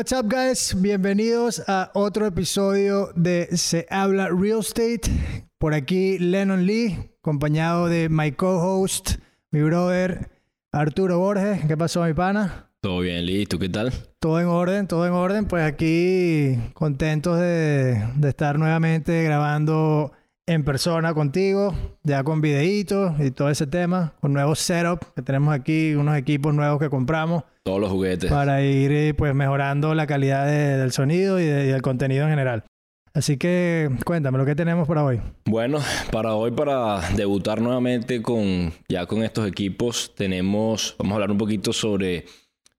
What's up, guys? Bienvenidos a otro episodio de Se Habla Real Estate. Por aquí, Lennon Lee, acompañado de my co-host, mi brother Arturo Borges. ¿Qué pasó, mi pana? Todo bien, Lee. ¿Tú qué tal? Todo en orden, todo en orden. Pues aquí contentos de, de estar nuevamente grabando en persona contigo, ya con videitos y todo ese tema, con nuevos setup que tenemos aquí, unos equipos nuevos que compramos. Todos los juguetes. Para ir eh, pues mejorando la calidad de- del sonido y, de- y del contenido en general. Así que cuéntame lo que tenemos para hoy. Bueno, para hoy, para debutar nuevamente con ya con estos equipos, tenemos, vamos a hablar un poquito sobre,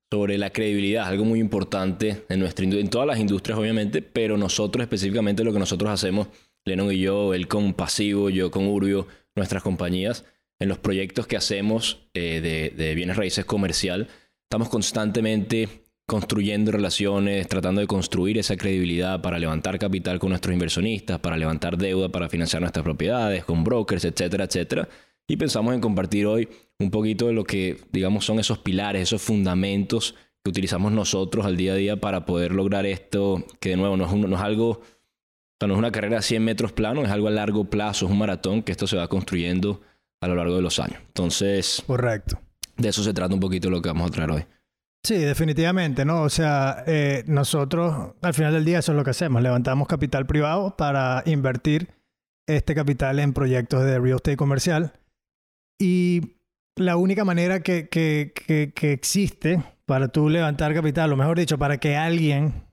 sobre la credibilidad, algo muy importante en nuestra en todas las industrias, obviamente, pero nosotros específicamente lo que nosotros hacemos, Lennon y yo, él con Pasivo, yo con Urbio, nuestras compañías, en los proyectos que hacemos eh, de, bienes raíces comercial, estamos constantemente construyendo relaciones, tratando de construir esa credibilidad para levantar capital con nuestros inversionistas, para levantar deuda, para financiar nuestras propiedades, con brokers, etcétera, etcétera. Y pensamos en compartir hoy un poquito de lo que, digamos, son esos pilares, esos fundamentos que utilizamos nosotros al día a día para poder lograr esto, que de nuevo no es, no es algo, sea, no es una carrera a 100 metros plano, es algo a largo plazo, es un maratón que esto se va construyendo a lo largo de los años. Entonces, Correcto. de eso se trata un poquito lo que vamos a traer hoy. Sí, definitivamente, ¿no? O sea, eh, nosotros al final del día eso es lo que hacemos. Levantamos capital privado para invertir este capital en proyectos de real estate comercial. Y la única manera que, que, que, que existe para tú levantar capital, o mejor dicho, para que alguien,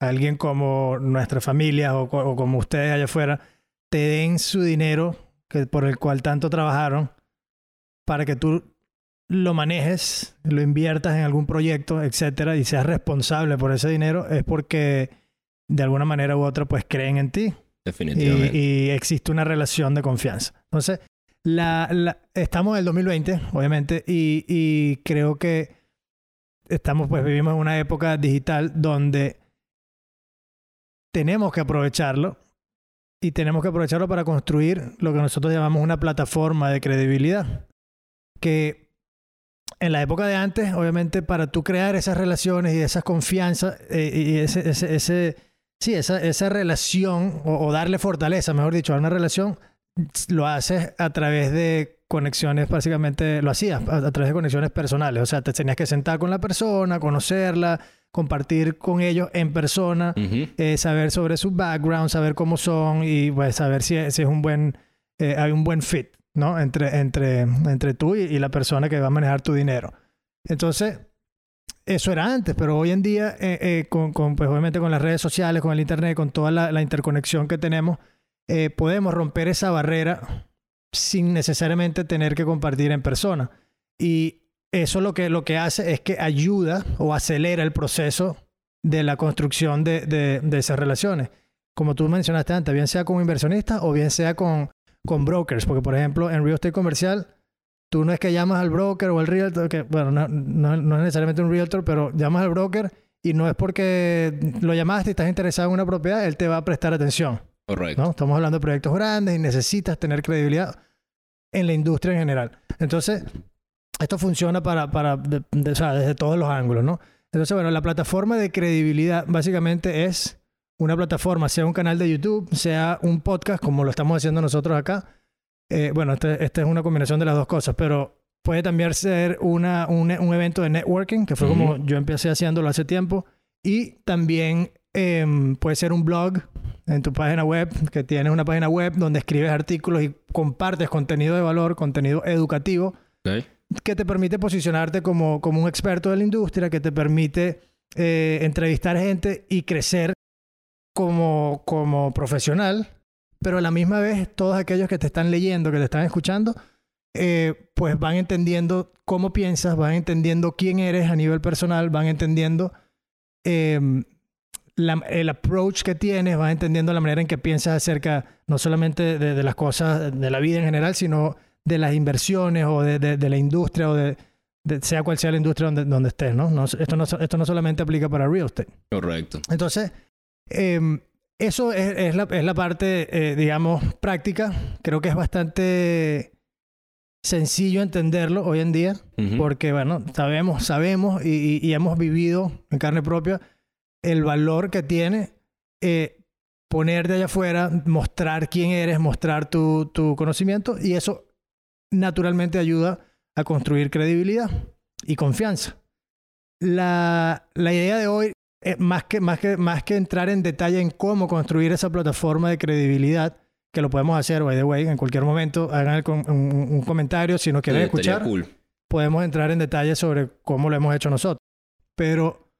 alguien como nuestra familia o, co- o como ustedes allá afuera, te den su dinero que, por el cual tanto trabajaron, para que tú lo manejes, lo inviertas en algún proyecto, etcétera, y seas responsable por ese dinero, es porque de alguna manera u otra pues creen en ti y, Definitivamente. y existe una relación de confianza. Entonces, la, la- estamos en el 2020, obviamente, y, y creo que estamos, pues vivimos en una época digital donde tenemos que aprovecharlo y tenemos que aprovecharlo para construir lo que nosotros llamamos una plataforma de credibilidad. Que en la época de antes, obviamente, para tú crear esas relaciones y esas confianzas eh, y ese, ese, ese- sí, esa, esa relación o, darle fortaleza, mejor dicho, a una relación, lo haces a través de conexiones, básicamente lo hacías a, a través de conexiones personales. O sea, te tenías que sentar con la persona, conocerla, compartir con ellos en persona eh, saber sobre su background, saber cómo son y pues saber si, si es un buen, eh, hay un buen fit, ¿no? Entre, entre, entre tú y, y la persona que va a manejar tu dinero. Entonces, eso era antes, pero hoy en día, eh, con, con, pues obviamente con las redes sociales, con el internet, con toda la, la interconexión que tenemos, podemos romper esa barrera sin necesariamente tener que compartir en persona. Y eso lo que, lo que hace es que ayuda o acelera el proceso de la construcción de, de- de esas relaciones. Como tú mencionaste antes, bien sea con inversionistas o bien sea con, con brokers. Porque, por ejemplo, en real estate comercial, tú no es que llamas al broker o al realtor, que, bueno, no, no- no es necesariamente un realtor, pero llamas al broker y no es porque lo llamaste y estás interesado en una propiedad, él te va a prestar atención. Correcto. ¿no? Estamos hablando de proyectos grandes y necesitas tener credibilidad en la industria en general. Entonces, esto funciona para, para de- de- o sea, desde todos los ángulos, ¿no? Entonces, bueno, la plataforma de credibilidad básicamente es una plataforma, sea un canal de YouTube, sea un podcast, como lo estamos haciendo nosotros acá. Eh, bueno, este, este es una combinación de las dos cosas, pero puede también ser una, un, un evento de networking, que fue como Ujú. yo empecé haciéndolo hace tiempo, y también em, puede ser un blog en tu página web, que tienes una página web donde escribes artículos y compartes contenido de valor, contenido educativo, Ok. Que te permite posicionarte como, como un experto de la industria, que te permite eh, entrevistar gente y crecer como, como profesional, pero a la misma vez todos aquellos que te están leyendo, que te están escuchando, eh, pues van entendiendo cómo piensas, van entendiendo quién eres a nivel personal, van entendiendo la- el approach que tienes, van entendiendo la manera en que piensas acerca no solamente de las cosas de la vida en general, sino de las inversiones o de, de- de la industria o de, de sea cual sea la industria donde, donde estés, ¿no? No- esto, no, esto no solamente aplica para real estate. Correcto. Entonces, eh, eso es, es la, es la parte, eh, digamos, práctica. Creo que es bastante sencillo entenderlo hoy en día, porque, bueno, sabemos, sabemos y, y- y hemos vivido en carne propia el valor que tiene eh, ponerte allá afuera, mostrar quién eres, mostrar tu, tu conocimiento y eso naturalmente ayuda a construir credibilidad y confianza. La, la idea de hoy, es más, que, más, que, más que entrar en detalle en cómo construir esa plataforma de credibilidad, que lo podemos hacer, by the way, en cualquier momento, hagan el un, un comentario si nos quieren escuchar cool. podemos entrar en detalle sobre cómo lo hemos hecho nosotros. Pero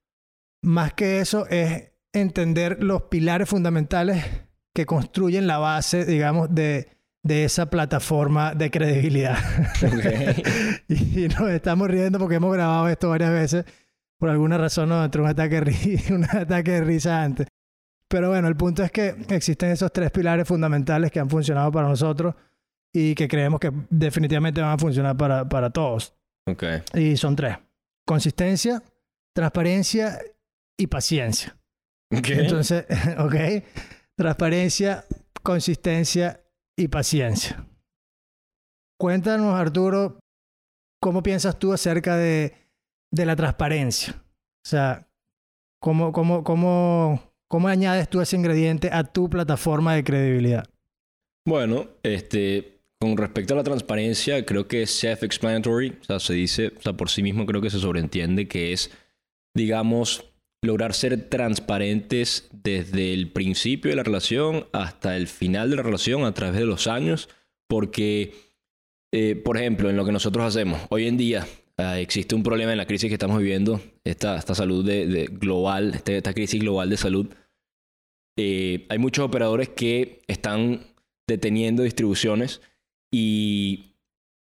más que eso es entender los pilares fundamentales que construyen la base, digamos, de, de esa plataforma de credibilidad. Ok. y nos estamos riendo porque hemos grabado esto varias veces. Por alguna razón nos entró un ataque, un ataque de risa antes. Pero bueno, el punto es que existen esos tres pilares fundamentales que han funcionado para nosotros y que creemos que definitivamente van a funcionar para, para todos. Y son tres. Consistencia, transparencia y paciencia. Ok. Entonces, ok. Transparencia, consistencia y paciencia. Cuéntanos, Arturo, ¿cómo piensas tú acerca de, de la transparencia? O sea, ¿cómo, cómo, cómo, ¿cómo añades tú ese ingrediente a tu plataforma de credibilidad? Bueno, este, con respecto a la transparencia, creo que es self-explanatory, o sea, se dice, o sea, por sí mismo creo que se sobreentiende que es, digamos, lograr ser transparentes desde el principio de la relación hasta el final de la relación a través de los años, porque, eh, por ejemplo, en lo que nosotros hacemos, hoy en día ah, existe un problema en la crisis que estamos viviendo, esta, esta salud de, de global, este- esta crisis global de salud. Eh, hay muchos operadores que están deteniendo distribuciones y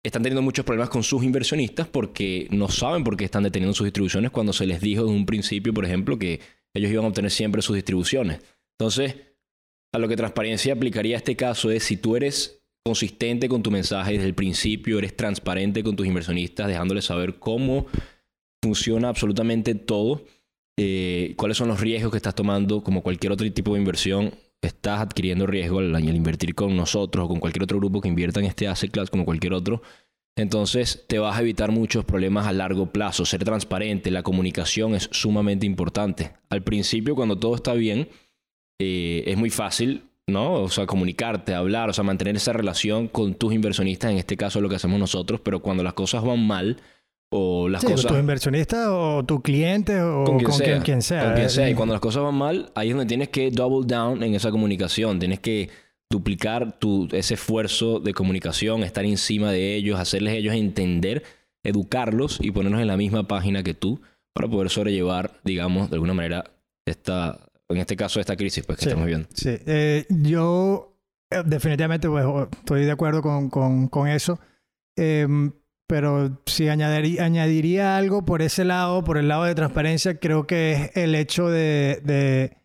están teniendo muchos problemas con sus inversionistas porque no saben por qué están deteniendo sus distribuciones cuando se les dijo en un principio, por ejemplo, que ellos iban a obtener siempre sus distribuciones. Entonces, a lo que transparencia aplicaría este caso es si tú eres consistente con tu mensaje desde el principio, eres transparente con tus inversionistas, dejándoles saber cómo funciona absolutamente todo, eh, cuáles son los riesgos que estás tomando, como cualquier otro tipo de inversión, estás adquiriendo riesgo al, al invertir con nosotros o con cualquier otro grupo que invierta en este asset class como cualquier otro. Entonces te vas a evitar muchos problemas a largo plazo. Ser transparente, la comunicación es sumamente importante. Al principio, cuando todo está bien, eh, es muy fácil, ¿no? O sea, comunicarte, hablar, o sea, mantener esa relación con tus inversionistas, en este caso lo que hacemos nosotros, pero cuando las cosas van mal o las Sí, cosas... tu inversionista o tu cliente o con con, quien sea, quien, quien sea. con quien sea. Y cuando las cosas van mal, ahí es donde tienes que double down en esa comunicación. Tienes que duplicar tu, ese esfuerzo de comunicación, estar encima de ellos, hacerles ellos entender, educarlos y ponernos en la misma página que tú para poder sobrellevar, digamos, de alguna manera, esta, en este caso, esta crisis pues, que Sí. estamos viendo. Sí, eh, yo eh, definitivamente pues, estoy de acuerdo con, con, con eso, Em, pero si añadiría, añadiría algo por ese lado, por el lado de transparencia, creo que es el hecho de, de,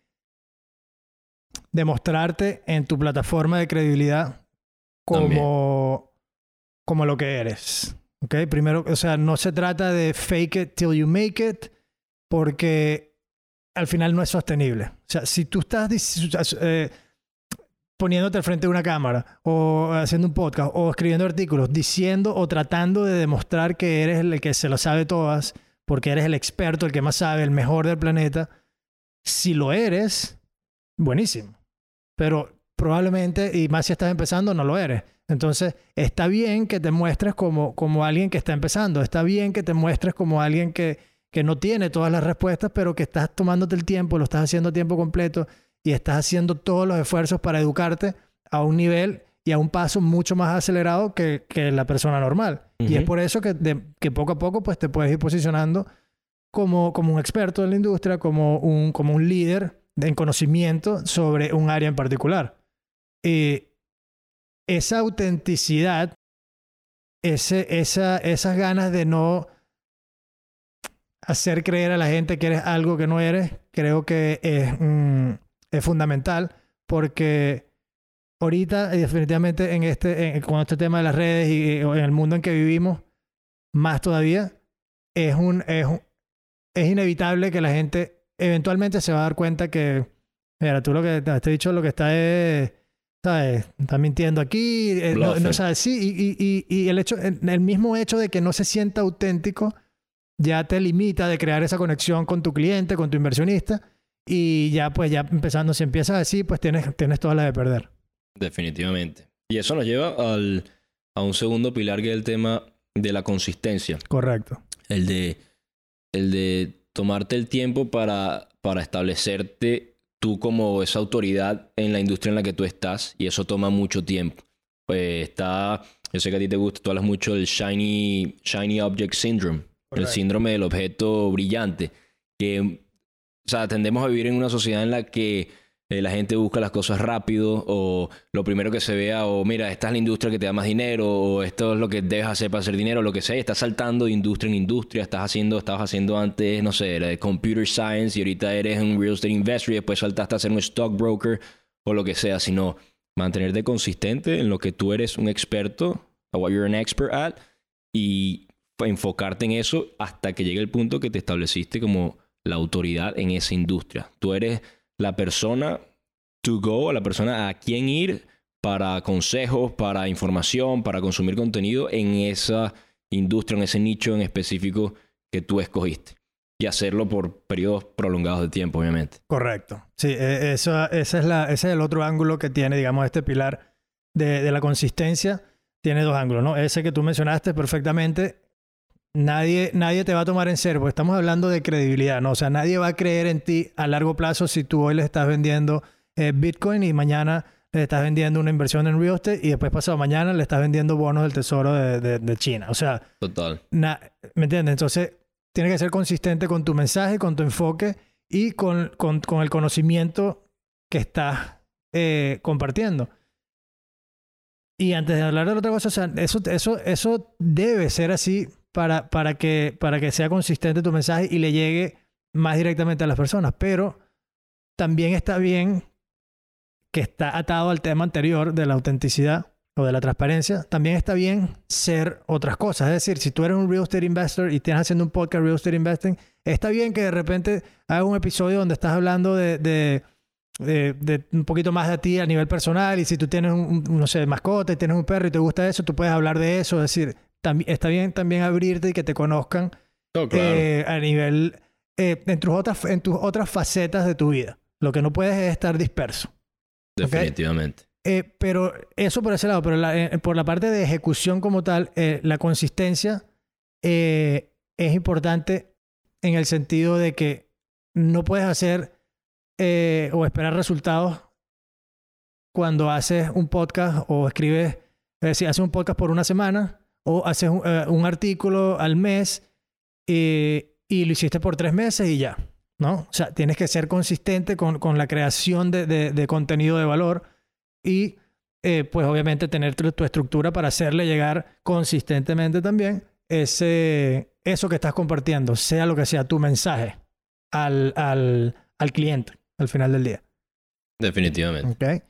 de mostrarte en tu plataforma de credibilidad como, como lo que eres. ¿Ok? Primero, o sea, no se trata de fake it till you make it, porque al final no es sostenible. O sea, si tú estás eh, poniéndote al frente de una cámara o haciendo un podcast o escribiendo artículos diciendo o tratando de demostrar que eres el que se lo sabe todas, porque eres el experto, el que más sabe, el mejor del planeta, si lo eres, buenísimo. Pero probablemente, y más si estás empezando, no lo eres. Entonces, está bien que te muestres como, como alguien que está empezando. Está bien que te muestres como alguien que, que no tiene todas las respuestas, pero que estás tomándote el tiempo, lo estás haciendo a tiempo completo y estás haciendo todos los esfuerzos para educarte a un nivel y a un paso mucho más acelerado que, que la persona normal. Y es por eso que, de- que poco a poco pues, te puedes ir posicionando como, como un experto en la industria, como un, como un líder en conocimiento sobre un área en particular. Y esa autenticidad, ese, esa, esas ganas de no hacer creer a la gente que eres algo que no eres, creo que es, mm, es fundamental porque ahorita y definitivamente en este, en- con este tema de las redes y, y en el mundo en que vivimos, más todavía, es, un, es, un- es inevitable que la gente eventualmente se va a dar cuenta que, mira, tú lo que te has dicho, lo que está es, ¿sabes? Está mintiendo aquí, eh, no, no. ¿sabes? Sí, y, y, y, y el, hecho, el mismo hecho de que no se sienta auténtico ya te limita de crear esa conexión con tu cliente, con tu inversionista. Y ya, pues, ya empezando, si empiezas así, pues tienes, tienes todas las de perder. Definitivamente. Y eso nos lleva al, a un segundo pilar que es el tema de la consistencia. Correcto. El de, el de tomarte el tiempo para, para establecerte tú como esa autoridad en la industria en la que tú estás y eso toma mucho tiempo. Pues está, yo sé que a ti te gusta, tú hablas mucho del Shiny, shiny Object Syndrome, el síndrome del objeto brillante, que, o sea, tendemos a vivir en una sociedad en la que eh, la gente busca las cosas rápido o lo primero que se vea o mira, esta es la industria que te da más dinero o esto es lo que debes hacer para hacer dinero, lo que sea, estás saltando de industria en industria, estás haciendo, estabas haciendo antes, no sé, de computer science y ahorita eres un real estate investor y después saltaste a ser un stockbroker o lo que sea, sino mantenerte consistente en lo que tú eres un experto, o what you're an expert at y enfocarte en eso hasta que llegue el punto que te estableciste como la autoridad en esa industria. Tú eres la persona to go, la persona a quien ir para consejos, para información, para consumir contenido en esa industria, en ese nicho en específico que tú escogiste. Y hacerlo por periodos prolongados de tiempo, obviamente. Correcto. Sí, e, esa es la, ese es el otro ángulo que tiene, digamos, este pilar de, de la consistencia. Tiene dos ángulos, ¿no? Ese que tú mencionaste perfectamente nadie, nadie te va a tomar en serio, porque estamos hablando de credibilidad, ¿no? O sea, nadie va a creer en ti a largo plazo si tú hoy le estás vendiendo eh, Bitcoin y mañana le estás vendiendo una inversión en real estate y después pasado mañana le estás vendiendo bonos del tesoro de, China. O sea, total. ¿me entiendes? Entonces, tienes que ser consistente con tu mensaje, con tu enfoque y con, con, con el conocimiento que estás eh, compartiendo. Y antes de hablar de otra cosa, o sea, eso, eso, eso debe ser así para, para, que, para que sea consistente tu mensaje y le llegue más directamente a las personas. Pero también está bien que está atado al tema anterior de la autenticidad o de la transparencia, también está bien ser otras cosas. Es decir, si tú eres un real estate investor y estás haciendo un podcast real estate investing, está bien que de repente hagas un episodio donde estás hablando de, de, de, un poquito más de ti a nivel personal y si tú tienes un, no sé, mascota y tienes un perro y te gusta eso, tú puedes hablar de eso. Es decir, está bien también abrirte y que te conozcan oh, eh, a nivel, eh, en, tus otras, en tus otras facetas de tu vida. Lo que no puedes es estar disperso. Definitivamente. Eh, pero eso por ese lado, pero por la parte de ejecución como tal, la consistencia es importante en el sentido de que no puedes hacer o esperar resultados cuando haces un podcast o escribes, si haces un podcast por una semana o haces eh, un, artículo al mes eh, y lo hiciste por tres meses y ya, ¿no? O sea, tienes que ser consistente con, con la creación de, de, contenido de valor y eh, pues obviamente tener tu, estructura para hacerle llegar consistentemente también ese, eso que estás compartiendo, sea lo que sea tu mensaje al, al, al cliente al final del día. Definitivamente. Ok.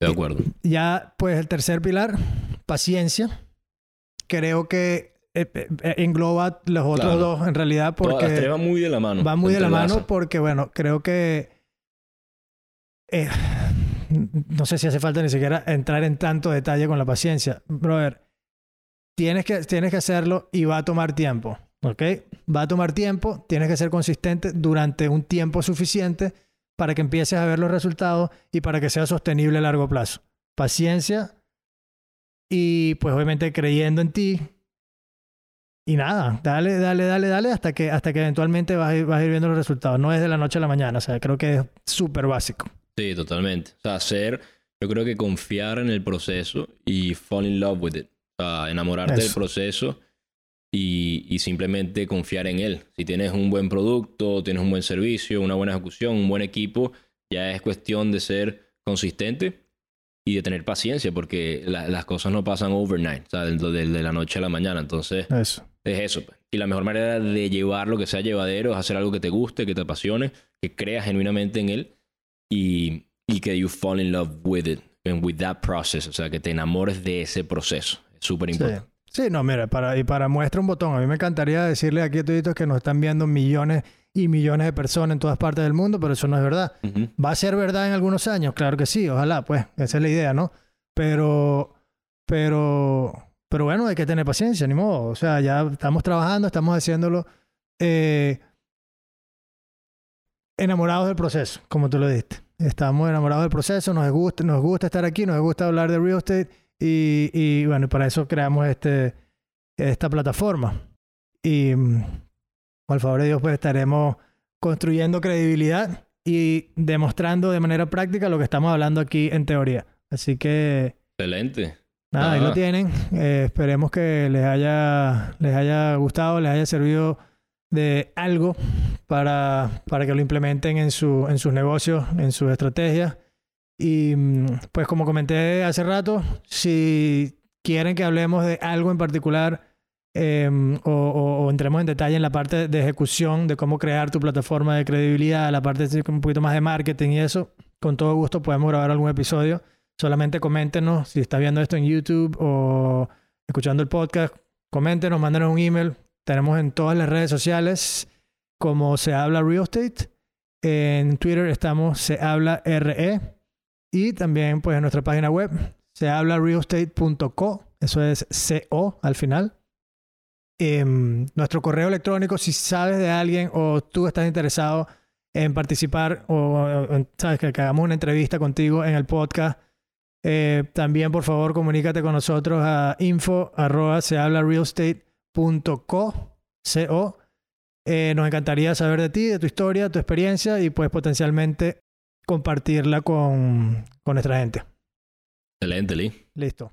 De acuerdo. Ya, pues el tercer pilar, paciencia creo que eh, eh, eh, engloba los otros dos en realidad porque... va muy de la mano. Va muy de la mano porque, bueno, creo que... no sé si hace falta ni siquiera entrar en tanto detalle con la paciencia. Brother, tienes que, tienes que hacerlo y va a tomar tiempo. ¿Ok? Va a tomar tiempo, tienes que ser consistente durante un tiempo suficiente para que empieces a ver los resultados y para que sea sostenible a largo plazo. Paciencia y pues obviamente creyendo en ti. Y nada, dale, dale, dale, dale hasta que, hasta que eventualmente vas a, ir, vas a ir viendo los resultados. No es de la noche a la mañana, o sea, creo que es súper básico. Sí, totalmente. O sea, hacer, yo creo que confiar en el proceso y fall in love with it. O sea, enamorarte del proceso y, y, simplemente confiar en él. Si tienes un buen producto, tienes un buen servicio, una buena ejecución, un buen equipo, ya es cuestión de ser consistente y de tener paciencia, porque las cosas no pasan overnight, o sea, de, de, la noche a la mañana. Entonces, eso. es eso. Pues. Y la mejor manera de llevar lo que sea llevadero es hacer algo que te guste, que te apasione, que creas genuinamente en él y, y que you fall in love with it, and with that process, o sea, que te enamores de ese proceso. Es súper importante. Sí. no, mira, para, y para muestra un botón, a mí me encantaría decirle aquí a todos que nos están viendo millones y millones de personas en todas partes del mundo, pero eso no es verdad. ¿Va a ser verdad en algunos años? Claro que sí, ojalá, pues, esa es la idea, ¿no? Pero, pero, pero bueno, hay que tener paciencia, ni modo. O sea, ya estamos trabajando, estamos haciéndolo. Eh, enamorados del proceso, como tú lo diste. Estamos enamorados del proceso, nos gusta, nos gusta estar aquí, nos gusta hablar de real estate y, y bueno, para eso creamos este, esta plataforma. Y mm, por favor de Dios, pues estaremos construyendo credibilidad y demostrando de manera práctica lo que estamos hablando aquí en teoría. Así que... Excelente. Nada, ahí lo tienen. Eh, esperemos que les haya, les haya gustado, les haya servido de algo para, para que lo implementen en, su, en sus negocios, en sus estrategias. Y mm, pues como comenté hace rato, si quieren que hablemos de algo en particular em, o, entremos en detalle en la parte de ejecución, de cómo crear tu plataforma de credibilidad, la parte de un poquito más de marketing y eso, con todo gusto podemos grabar algún episodio. Solamente coméntenos si está viendo esto en YouTube o escuchando el podcast. Coméntenos, mándenos un email. Tenemos en todas las redes sociales como se habla real estate. En Twitter estamos se habla RE. Y también pues en nuestra página web se habla realestate.co. Eso es CO al final. Em, nuestro correo electrónico, si sabes de alguien o tú estás interesado en participar o, sabes que, hagamos una entrevista contigo en el podcast, eh, también por favor comunícate con nosotros a info arroba se habla realestate.co. Eh, nos encantaría saber de ti, de tu historia, tu experiencia y pues potencialmente compartirla con, con nuestra gente. Excelente, Lee. Listo.